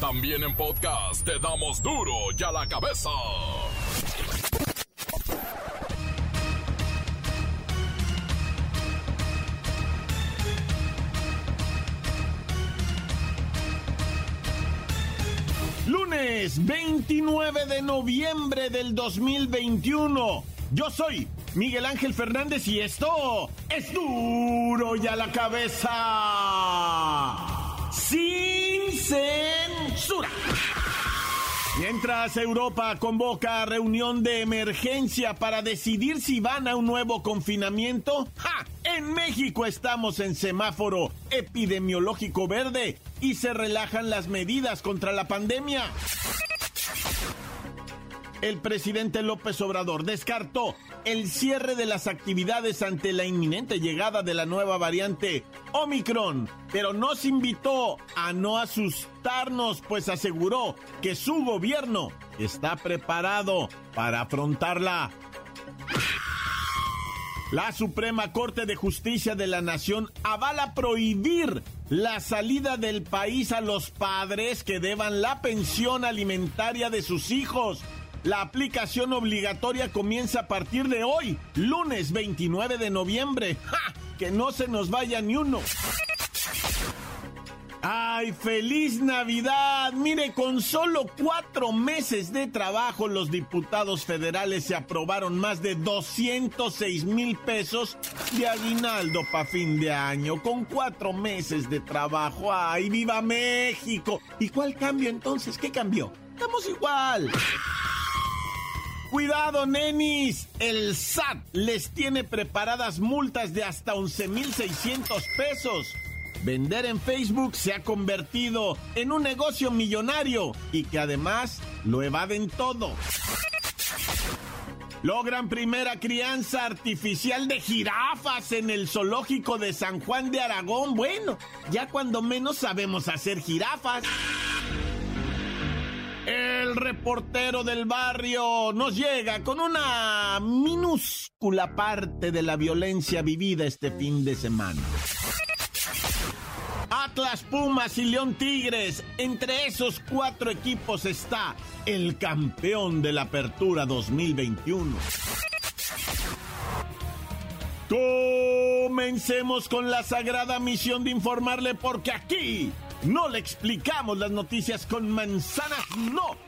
También en podcast te damos duro y a la cabeza. Lunes 29 de noviembre del 2021. Yo soy Miguel Ángel Fernández y esto es duro y a la cabeza. Sin Mientras Europa convoca reunión de emergencia para decidir si van a un nuevo confinamiento, ¡ja! en México estamos en semáforo epidemiológico verde y se relajan las medidas contra la pandemia el presidente López Obrador descartó el cierre de las actividades ante la inminente llegada de la nueva variante Omicron, pero nos invitó a no asustarnos, pues aseguró que su gobierno está preparado para afrontarla. La Suprema Corte de Justicia de la Nación avala prohibir la salida del país a los padres que deban la pensión alimentaria de sus hijos la aplicación obligatoria comienza a partir de hoy, lunes 29 de noviembre. ¡Ja! Que no se nos vaya ni uno. ¡Ay, feliz Navidad! Mire, con solo cuatro meses de trabajo, los diputados federales se aprobaron más de 206 mil pesos de aguinaldo para fin de año. Con cuatro meses de trabajo. ¡Ay, viva México! ¿Y cuál cambio entonces? ¿Qué cambió? Estamos igual. Cuidado, nenis. El SAT les tiene preparadas multas de hasta 11,600 pesos. Vender en Facebook se ha convertido en un negocio millonario y que además lo evaden todo. Logran primera crianza artificial de jirafas en el zoológico de San Juan de Aragón. Bueno, ya cuando menos sabemos hacer jirafas. El reportero del barrio nos llega con una minúscula parte de la violencia vivida este fin de semana. Atlas, Pumas y León Tigres. Entre esos cuatro equipos está el campeón de la Apertura 2021. Comencemos con la sagrada misión de informarle porque aquí no le explicamos las noticias con manzanas, no.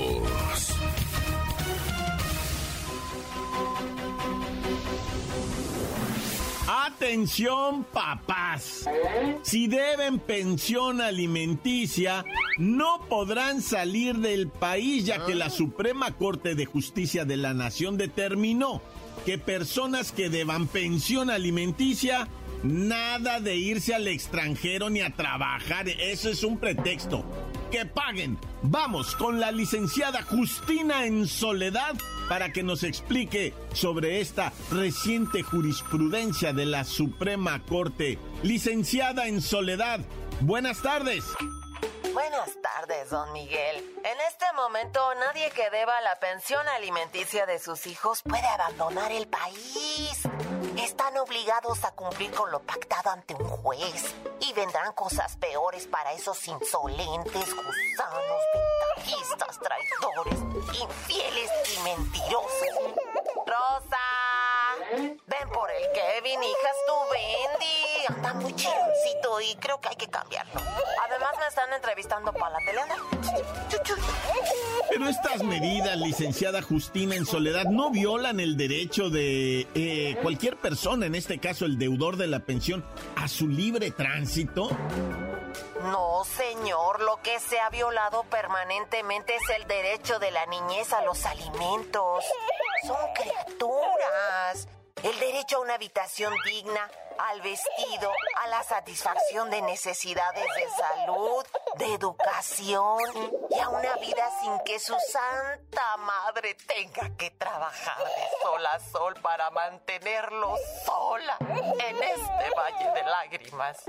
Atención papás. Si deben pensión alimenticia, no podrán salir del país ya que la Suprema Corte de Justicia de la Nación determinó que personas que deban pensión alimenticia, nada de irse al extranjero ni a trabajar, eso es un pretexto que paguen. Vamos con la licenciada Justina en Soledad para que nos explique sobre esta reciente jurisprudencia de la Suprema Corte. Licenciada en Soledad, buenas tardes. Buenas tardes, don Miguel. En este momento, nadie que deba la pensión alimenticia de sus hijos puede abandonar el país. Están obligados a cumplir con lo pactado ante un juez y vendrán cosas peores para esos insolentes, gusanos, ventajistas, traidores, infieles y mentirosos. Rosa, ven por el Kevin, hijas, tú Bendy. Anda muy chironcito y creo que hay que cambiarlo. Además me están entrevistando para la tele. Pero estas medidas, licenciada Justina en Soledad, no violan el derecho de eh, cualquier persona, en este caso el deudor de la pensión, a su libre tránsito. No, señor, lo que se ha violado permanentemente es el derecho de la niñez a los alimentos. Son criaturas. El derecho a una habitación digna, al vestido, a la satisfacción de necesidades de salud, de educación y a una vida sin que su santa madre tenga que trabajar de sol a sol para mantenerlo sola en este valle de lágrimas.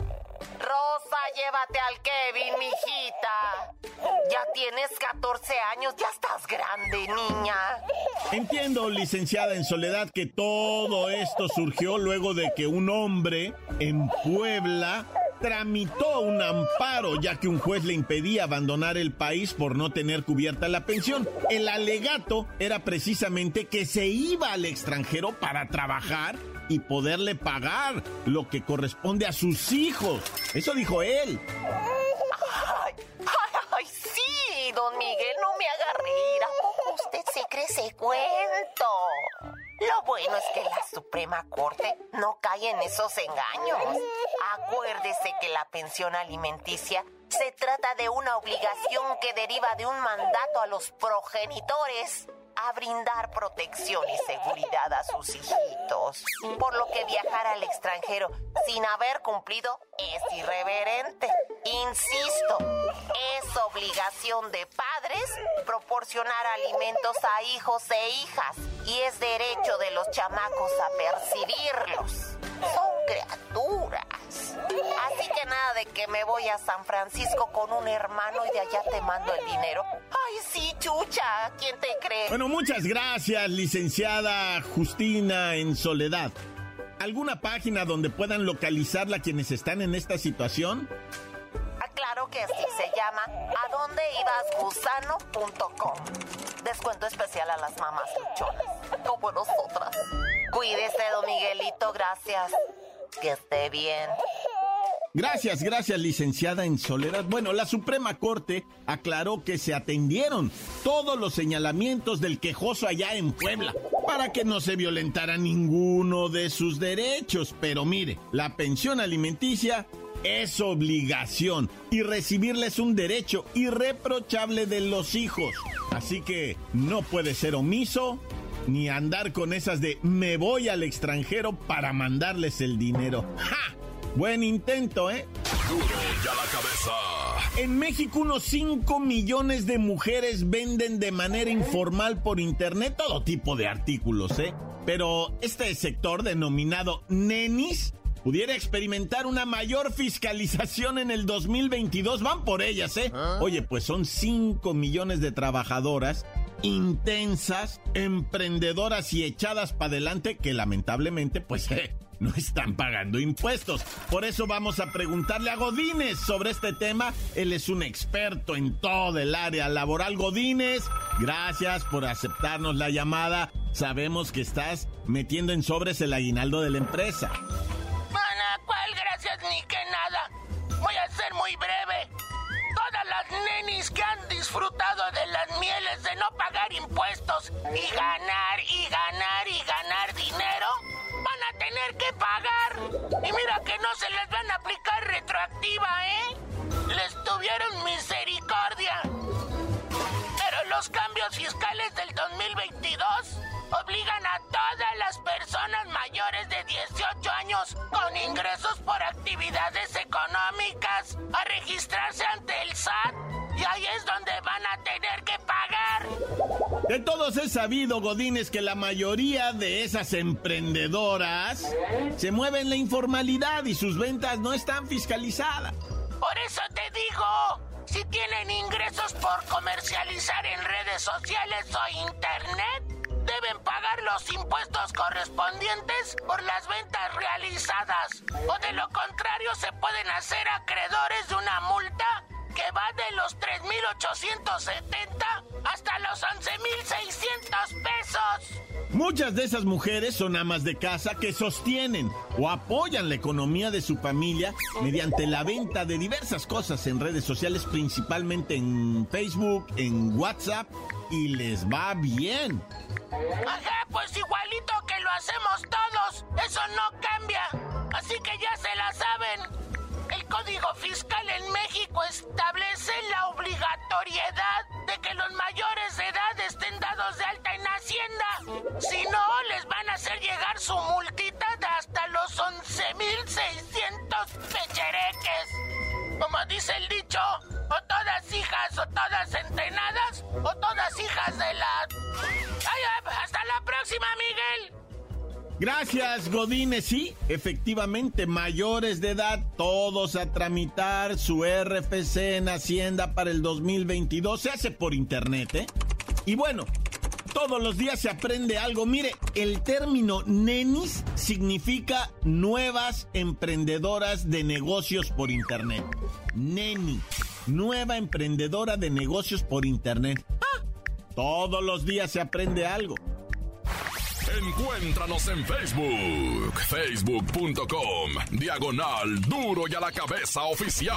Rosa, llévate al Kevin, mijita. Tienes 14 años, ya estás grande, niña. Entiendo, licenciada en Soledad, que todo esto surgió luego de que un hombre en Puebla tramitó un amparo ya que un juez le impedía abandonar el país por no tener cubierta la pensión. El alegato era precisamente que se iba al extranjero para trabajar y poderle pagar lo que corresponde a sus hijos. Eso dijo él. Ese cuento? Lo bueno es que la Suprema Corte no cae en esos engaños. Acuérdese que la pensión alimenticia se trata de una obligación que deriva de un mandato a los progenitores a brindar protección y seguridad a sus hijitos. Por lo que viajar al extranjero sin haber cumplido es irreverente. Insisto, es obligación de padres proporcionar alimentos a hijos e hijas y es derecho de los chamacos a percibirlos. Son criaturas. Así que nada de que me voy a San Francisco con un hermano y de allá te mando el dinero. Ay, sí, chucha, ¿quién te cree? Bueno, muchas gracias, licenciada Justina en Soledad. ¿Alguna página donde puedan localizarla quienes están en esta situación? Ah, claro que sí, se llama adondeibasgusano.com. Descuento especial a las mamás luchonas, como nosotras. Cuídese, don Miguelito, gracias. Que esté bien. Gracias, gracias, licenciada en Soledad. Bueno, la Suprema Corte aclaró que se atendieron todos los señalamientos del quejoso allá en Puebla para que no se violentara ninguno de sus derechos. Pero mire, la pensión alimenticia es obligación y recibirla es un derecho irreprochable de los hijos. Así que no puede ser omiso ni andar con esas de me voy al extranjero para mandarles el dinero. ¡Ja! Buen intento, ¿eh? Ya la cabeza. En México unos 5 millones de mujeres venden de manera informal por internet todo tipo de artículos, ¿eh? Pero este sector denominado nenis pudiera experimentar una mayor fiscalización en el 2022. Van por ellas, ¿eh? Oye, pues son 5 millones de trabajadoras intensas, emprendedoras y echadas para adelante que lamentablemente, pues, eh, no están pagando impuestos. Por eso vamos a preguntarle a Godínez sobre este tema. Él es un experto en todo el área laboral. Godínez, gracias por aceptarnos la llamada. Sabemos que estás metiendo en sobres el aguinaldo de la empresa. Mana, ¿cuál gracias ni que nada? Voy a ser muy breve. Las nenis que han disfrutado de las mieles de no pagar impuestos y ganar y ganar y ganar dinero van a tener que pagar. Y mira que no se les van a aplicar retroactiva, ¿eh? Les tuvieron misericordia. Pero los cambios fiscales del 2022 obligan a todas las personas mayores de 18 años con ingresos por actividades económicas a registrarse ante el SAT y ahí es donde van a tener que pagar. De todos es sabido, Godínez, que la mayoría de esas emprendedoras se mueven en la informalidad y sus ventas no están fiscalizadas. Por eso te digo, si tienen ingresos por comercializar en redes sociales o internet, deben pagar los impuestos correspondientes por las ventas realizadas. O de lo contrario se pueden hacer acreedores de una multa que va de los 3.870 hasta los 11.600 pesos. Muchas de esas mujeres son amas de casa que sostienen o apoyan la economía de su familia mediante la venta de diversas cosas en redes sociales, principalmente en Facebook, en WhatsApp, y les va bien. Ajá, pues igualito que lo hacemos todos. Eso no cambia. Así que ya se la saben. El Código Fiscal en México establece la obligatoriedad su multita de hasta los 11 1600 pechereques. Como dice el dicho, o todas hijas o todas entrenadas, o todas hijas de la... Hasta la próxima, Miguel. Gracias, Godínez. Sí, efectivamente, mayores de edad, todos a tramitar su RFC en Hacienda para el 2022. Se hace por internet, ¿eh? Y bueno, todos los días se aprende algo. Mire, el término nenis significa nuevas emprendedoras de negocios por internet. Neni, nueva emprendedora de negocios por internet. ¡Ah! Todos los días se aprende algo. Encuéntranos en Facebook, facebook.com, diagonal duro y a la cabeza oficial.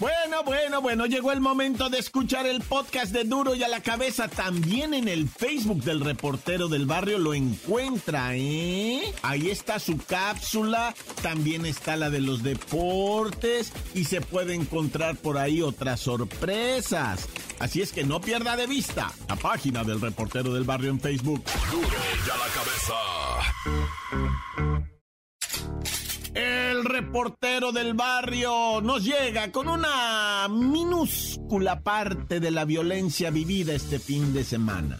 Bueno, bueno, bueno, llegó el momento de escuchar el podcast de Duro y a la cabeza. También en el Facebook del reportero del barrio lo encuentra, ¿eh? Ahí está su cápsula, también está la de los deportes y se puede encontrar por ahí otras sorpresas. Así es que no pierda de vista la página del reportero del barrio en Facebook. Duro y a la cabeza. Reportero del barrio nos llega con una minúscula parte de la violencia vivida este fin de semana.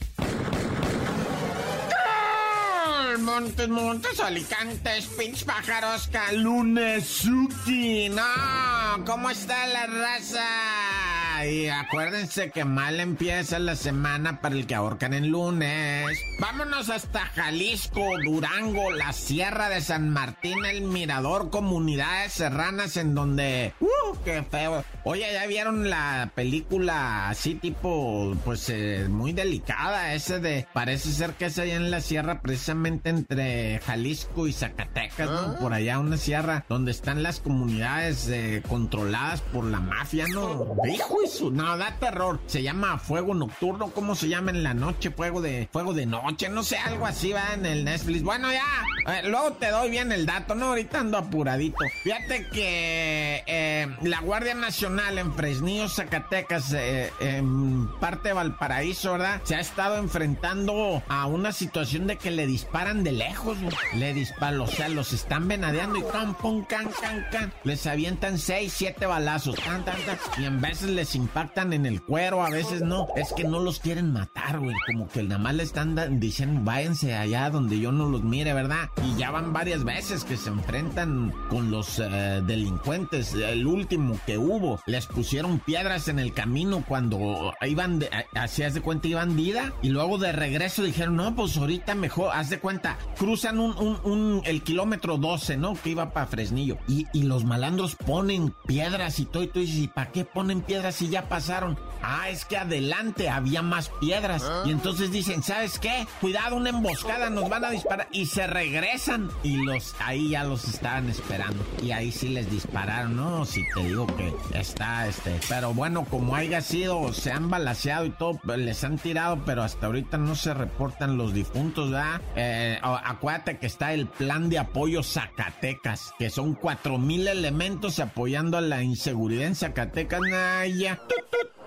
Montes, montes, alicantes, pinch pájaros, calunesuki. No, ¿cómo está la raza? Y acuérdense que mal empieza la semana para el que ahorcan en lunes. Vámonos hasta Jalisco, Durango, la Sierra de San Martín, el Mirador, comunidades serranas en donde... ¡Uh, qué feo! Oye, ¿ya vieron la película así tipo, pues, eh, muy delicada? Ese de... Parece ser que es allá en la sierra, precisamente entre Jalisco y Zacatecas, ¿no? Por allá una sierra donde están las comunidades eh, controladas por la mafia, ¿no? Hijo no, da terror. Se llama Fuego Nocturno, ¿cómo se llama en la noche? Fuego de, fuego de noche, no sé, algo así va en el Netflix. Bueno, ya, luego te doy bien el dato, ¿no? Ahorita ando apuradito. Fíjate que eh, la Guardia Nacional en Fresnillo, Zacatecas, eh, en parte de Valparaíso, ¿verdad? Se ha estado enfrentando a una situación de que le disparan de lejos. Le disparan, o sea, los están venadeando y can, pum, can, can, can. Les avientan seis, siete balazos, tan, tan, tan. Y en veces les impactan en el cuero, a veces no. Es que no los quieren matar, güey. Como que nada más le están diciendo, váyanse allá donde yo no los mire, ¿verdad? Y ya van varias veces que se enfrentan con los eh, delincuentes. El último que hubo, les pusieron piedras en el camino cuando iban, de, haz de cuenta, iban de ida. Y luego de regreso dijeron, no, pues ahorita mejor, haz de cuenta, cruzan un, un- un- el kilómetro 12, ¿no? Que iba para Fresnillo. Y, y los malandros ponen piedras y todo, y tú dices, ¿y para qué ponen piedras si ya pasaron? Ah, es que adelante había más piedras. Y entonces dicen, ¿sabes qué? Cuidado, una emboscada, nos van a disparar. Y se regresan. Y los, ahí ya los estaban esperando. Y ahí sí les dispararon, ¿no? Si te digo que está, este. Pero bueno, como haya sido, se han balaseado y todo, pues, les han tirado, pero hasta ahorita no se reportan los difuntos, ¿verdad? Eh, acuérdate que está el plan de apoyo Zacatecas, que son cuatro mil elementos apoyando a la inseguridad en Zacatecas. Naya.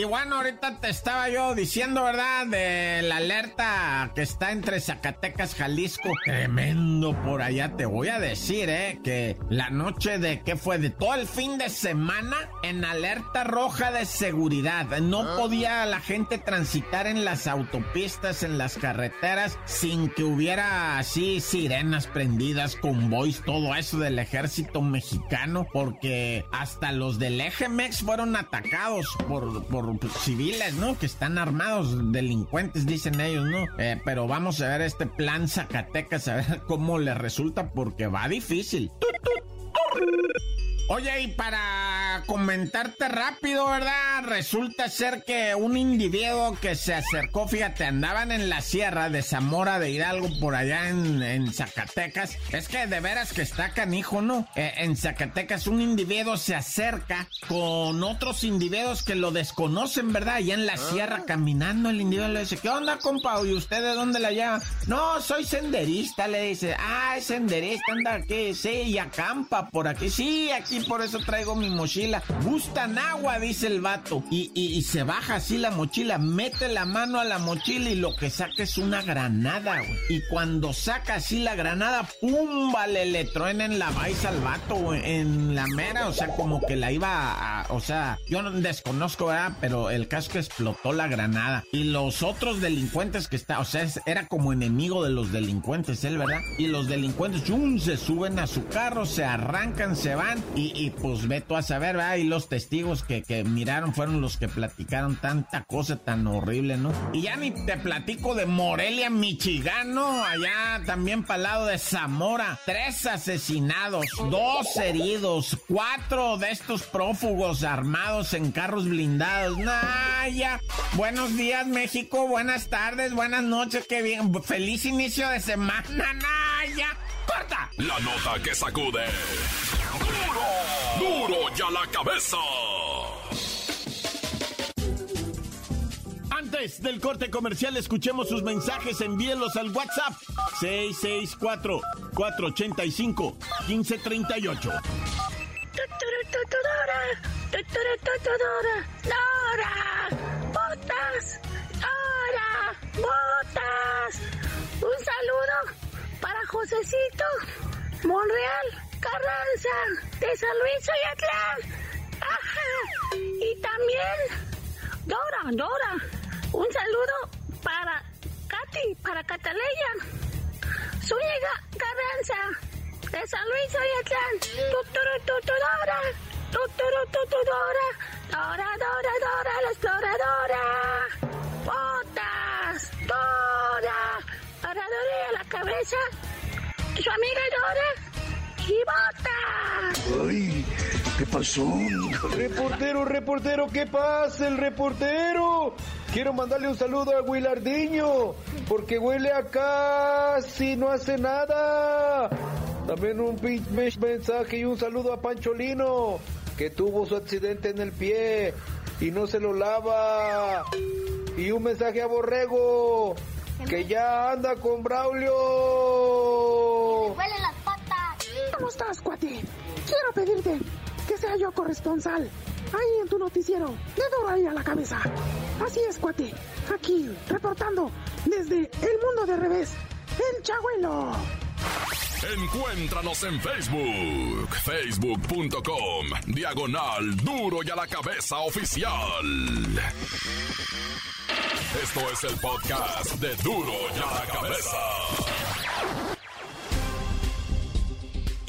Y bueno, ahorita te estaba yo diciendo, ¿verdad? De la alerta que está entre Zacatecas, Jalisco. Tremendo por allá. Te voy a decir, ¿eh? Que la noche de, ¿qué fue? De todo el fin de semana en alerta roja de seguridad. No podía la gente transitar en las autopistas, en las carreteras, sin que hubiera así sirenas prendidas, convoys, todo eso del ejército mexicano, porque hasta los del EGMEX fueron atacados por, por civiles, ¿no? Que están armados, delincuentes, dicen ellos, ¿no? Eh, pero vamos a ver este plan Zacatecas, a ver cómo le resulta, porque va difícil. Oye, y para comentarte rápido, ¿verdad? Resulta ser que un individuo que se acercó, fíjate, andaban en la sierra de Zamora de Hidalgo, por allá en, Zacatecas. Es que de veras que está canijo, ¿no? Eh, en Zacatecas un individuo se acerca con otros individuos que lo desconocen, ¿verdad? Allá en la sierra caminando, el individuo le dice, ¿qué onda, compa? ¿Y usted de dónde la llama? No, soy senderista, le dice. Ah, es senderista, anda aquí, sí, y acampa por aquí. Sí, aquí por eso traigo mi mochila. Gustan agua, dice el vato. Y, y, se baja así la mochila, mete la mano a la mochila y lo que saca es una granada. Y cuando saca así la granada, ¡pum! Vale, le truena en la baisa al vato, en la mera, o sea, como que la iba a, o sea, yo no desconozco, ¿verdad? Pero el caso que explotó la granada. Y los otros delincuentes que está, o sea, era como enemigo de los delincuentes, él, ¿verdad? Y los delincuentes, ¡chum! se suben a su carro, se arrancan, se van y, y pues ve tú a saber, ¿verdad? Y los testigos que, que miraron fueron los que platicaron tanta cosa tan horrible, ¿no? Y ya ni te platico de Morelia, Michigan, ¿no? Allá también para lado de Zamora. Tres asesinados, dos heridos, cuatro de estos prófugos armados en carros blindados. Naya. Buenos días, México. Buenas tardes, buenas noches. Qué bien. Feliz inicio de semana, Naya. ¡Corta! La nota que sacude. ¡Duro! ¡Duro ya la cabeza! Antes del corte comercial, escuchemos sus mensajes. Envíenlos al WhatsApp 664-485-1538. ¡Lora! ¡Botas! ¡Lora! ¡Botas! Un saludo para Josecito Monreal Carranza de San Luis Oyatlán. ¡Ajá! Y también Dora, Dora. Un saludo para Katy, para Cataleya. Zúñiga Carranza de San Luis Oyatlán. Tuturu, tutudora. Tuturu, tutudora. Dora, Dora, Dora, la exploradora. Botas. Dora. Dora a la cabeza. Su amiga Dora. Botas. Ay, ¿qué pasó? Reportero, reportero, ¿qué pasa? El reportero. Quiero mandarle un saludo a Willardiño, porque huele acá si no hace nada. También un mensaje y un saludo a Pancholino, que tuvo su accidente en el pie y no se lo lava. Y un mensaje a Borrego, que ya anda con Braulio. ¿Cómo estás, cuate? Quiero pedirte que sea yo corresponsal. Ahí en tu noticiero, de duro ahí a la cabeza. Así es, cuate. Aquí, reportando desde el mundo de revés, el Chagüelo. Encuéntranos en Facebook, facebook.com, diagonal duro y a la cabeza oficial. Esto es el podcast de duro y a la cabeza.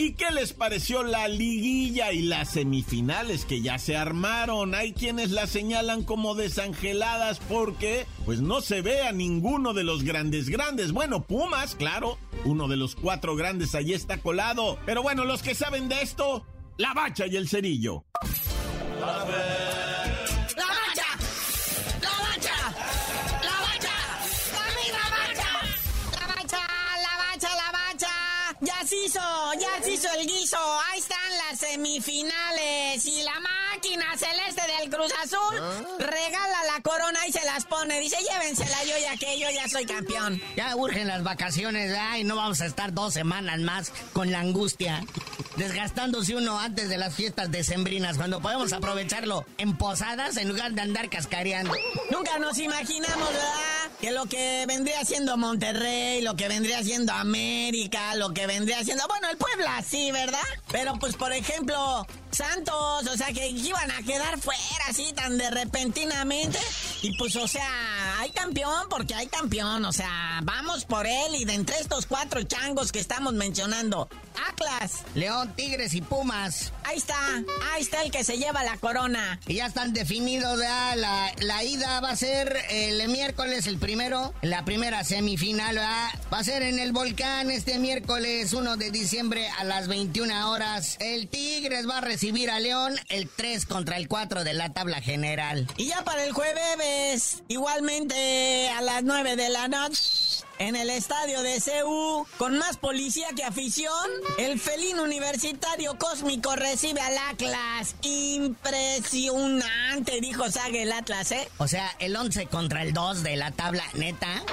¿Y qué les pareció la liguilla y las semifinales que ya se armaron? Hay quienes la señalan como desangeladas porque pues no se ve a ninguno de los grandes grandes. Bueno, Pumas, claro, uno de los cuatro grandes allí está colado. Pero bueno, los que saben de esto, la bacha y el cerillo. ya semifinales. Y la máquina celeste del Cruz Azul ¿Ah? regala la corona y se las pone. Dice, llévensela yo ya que yo ya soy campeón. Ya urgen las vacaciones, y no vamos a estar dos semanas más con la angustia. Desgastándose uno antes de las fiestas decembrinas, cuando podemos aprovecharlo en posadas en lugar de andar cascareando. Nunca nos imaginamos, ¿verdad? Que lo que vendría siendo Monterrey, lo que vendría siendo América, lo que vendría siendo, bueno, el Puebla, sí, ¿verdad? Pero pues, por ejemplo, Santos, o sea, que iban a quedar fuera así tan de repentinamente. Y pues, o sea, hay campeón porque hay campeón. O sea, vamos por él y de entre estos cuatro changos que estamos mencionando, Atlas, León, Tigres y Pumas. Ahí está, ahí está el que se lleva la corona. Y ya están definidos, ¿verdad? La, la ida va a ser el miércoles, el primero, la primera semifinal, ¿verdad? Va a ser en el volcán este miércoles 1 de diciembre a las 21 horas. El Tigres va a recibir a León el 3 contra el 4 de la tabla general. Y ya para el jueves, igualmente a las 9 de la noche. En el estadio de CU, con más policía que afición, el felino universitario cósmico recibe al Atlas. Impresionante, dijo Saga el Atlas, ¿eh? O sea, el 11 contra el 2 de la tabla, neta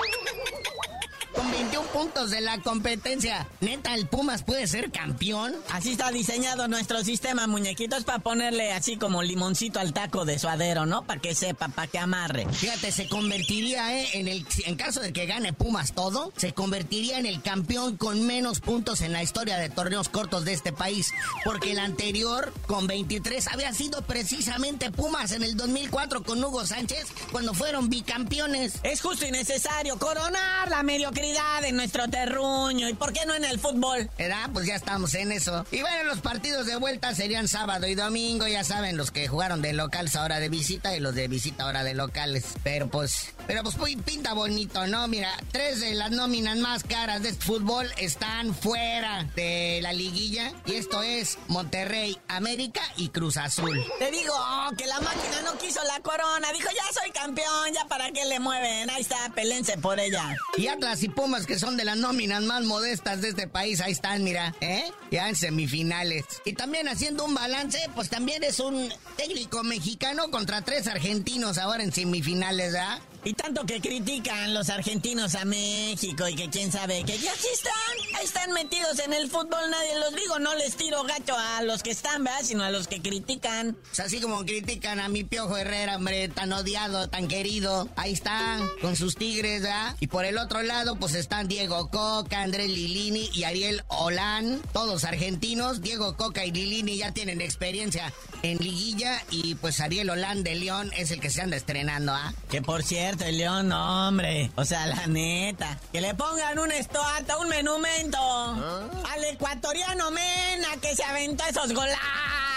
con 21 puntos de la competencia. Neta, el Pumas puede ser campeón. Así está diseñado nuestro sistema, muñequitos, para ponerle así como limoncito al taco de suadero, ¿no? Para que sepa, para que amarre. Fíjate, se convertiría, ¿eh? En, el, en caso de que gane Pumas todo, se convertiría en el campeón con menos puntos en la historia de torneos cortos de este país. Porque el anterior, con 23, había sido precisamente Pumas en el 2004 con Hugo Sánchez, cuando fueron bicampeones. Es justo y necesario coronar la mediocridad en nuestro terruño. ¿Y por qué no en el fútbol? ¿Verdad? Pues ya estamos en eso. Y bueno, los partidos de vuelta serían sábado y domingo. Ya saben, los que jugaron de locales ahora de visita y los de visita ahora de locales. Pero pues, pero pues pinta bonito, ¿no? Mira, tres de las nóminas más caras de este fútbol están fuera de la liguilla. Y esto es Monterrey, América y Cruz Azul. Te digo que la máquina no quiso la corona. Dijo, ya soy campeón, ya para qué le mueven. Ahí está, pelense por ella. Y Atlas y Pumas, que son de las nóminas más modestas de este país, ahí están, mira, ¿eh? Ya en semifinales. Y también haciendo un balance, pues también es un técnico mexicano contra tres argentinos ahora en semifinales, ¿ah? Y tanto que critican los argentinos a México y que quién sabe que ya sí están, ahí están metidos en el fútbol, nadie los digo, no les tiro gacho a los que están, ¿verdad? Sino a los que critican. sea, así como critican a mi Piojo Herrera, hombre, tan odiado, tan querido, ahí están, con sus tigres, ¿verdad? Y por el otro lado, pues están Diego Coca, Andrés Lilini y Ariel Olán, todos argentinos. Diego Coca y Lilini ya tienen experiencia en liguilla y pues Ariel Olán de León es el que se anda estrenando, ¿ah? Que por cierto, el León, hombre, o sea, la neta, que le pongan un estoata, un menumento ¿Ah? al ecuatoriano Mena que se aventó esos golazos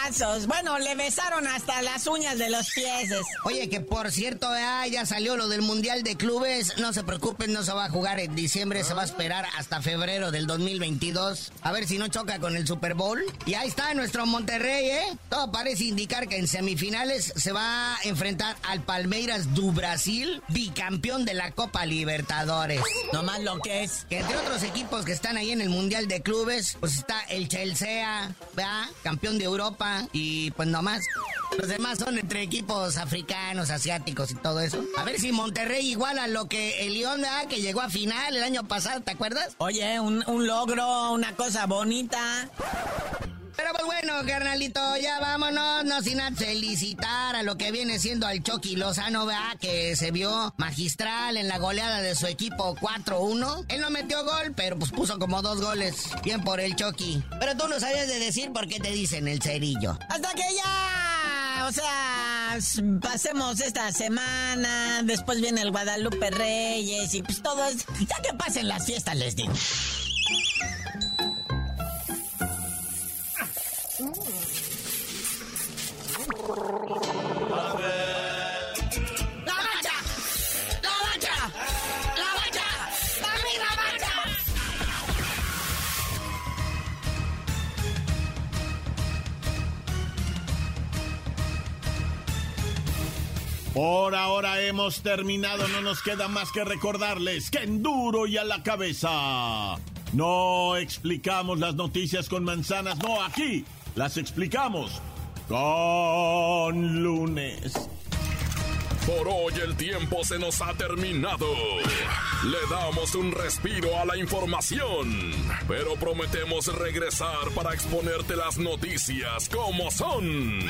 bueno, le besaron hasta las uñas de los pies. Oye, que por cierto, ya salió lo del Mundial de Clubes. No se preocupen, no se va a jugar en diciembre, se va a esperar hasta febrero del 2022. A ver si no choca con el Super Bowl. Y ahí está nuestro Monterrey, ¿eh? Todo parece indicar que en semifinales se va a enfrentar al Palmeiras du Brasil, bicampeón de la Copa Libertadores. No más lo que es. Que entre otros equipos que están ahí en el Mundial de Clubes, pues está el Chelsea, ¿verdad? Campeón de Europa y pues nomás. Los demás son entre equipos africanos, asiáticos y todo eso. A ver si Monterrey igual a lo que el León, que llegó a final el año pasado, ¿te acuerdas? Oye, un, un logro, una cosa bonita. Pero pues bueno, carnalito, ya vámonos, no sin felicitar a lo que viene siendo al Chucky Lozano, ¿verdad? Que se vio magistral en la goleada de su equipo 4-1. Él no metió gol, pero pues puso como dos goles. Bien por el Chucky. Pero tú no sabías de decir por qué te dicen el cerillo. Hasta que ya... O sea, pasemos esta semana, después viene el Guadalupe Reyes y pues todo es... Ya que pasen las fiestas, les digo. Por ahora hemos terminado, no nos queda más que recordarles que en duro y a la cabeza. No explicamos las noticias con manzanas, no, aquí las explicamos con lunes. Por hoy el tiempo se nos ha terminado. Le damos un respiro a la información, pero prometemos regresar para exponerte las noticias como son.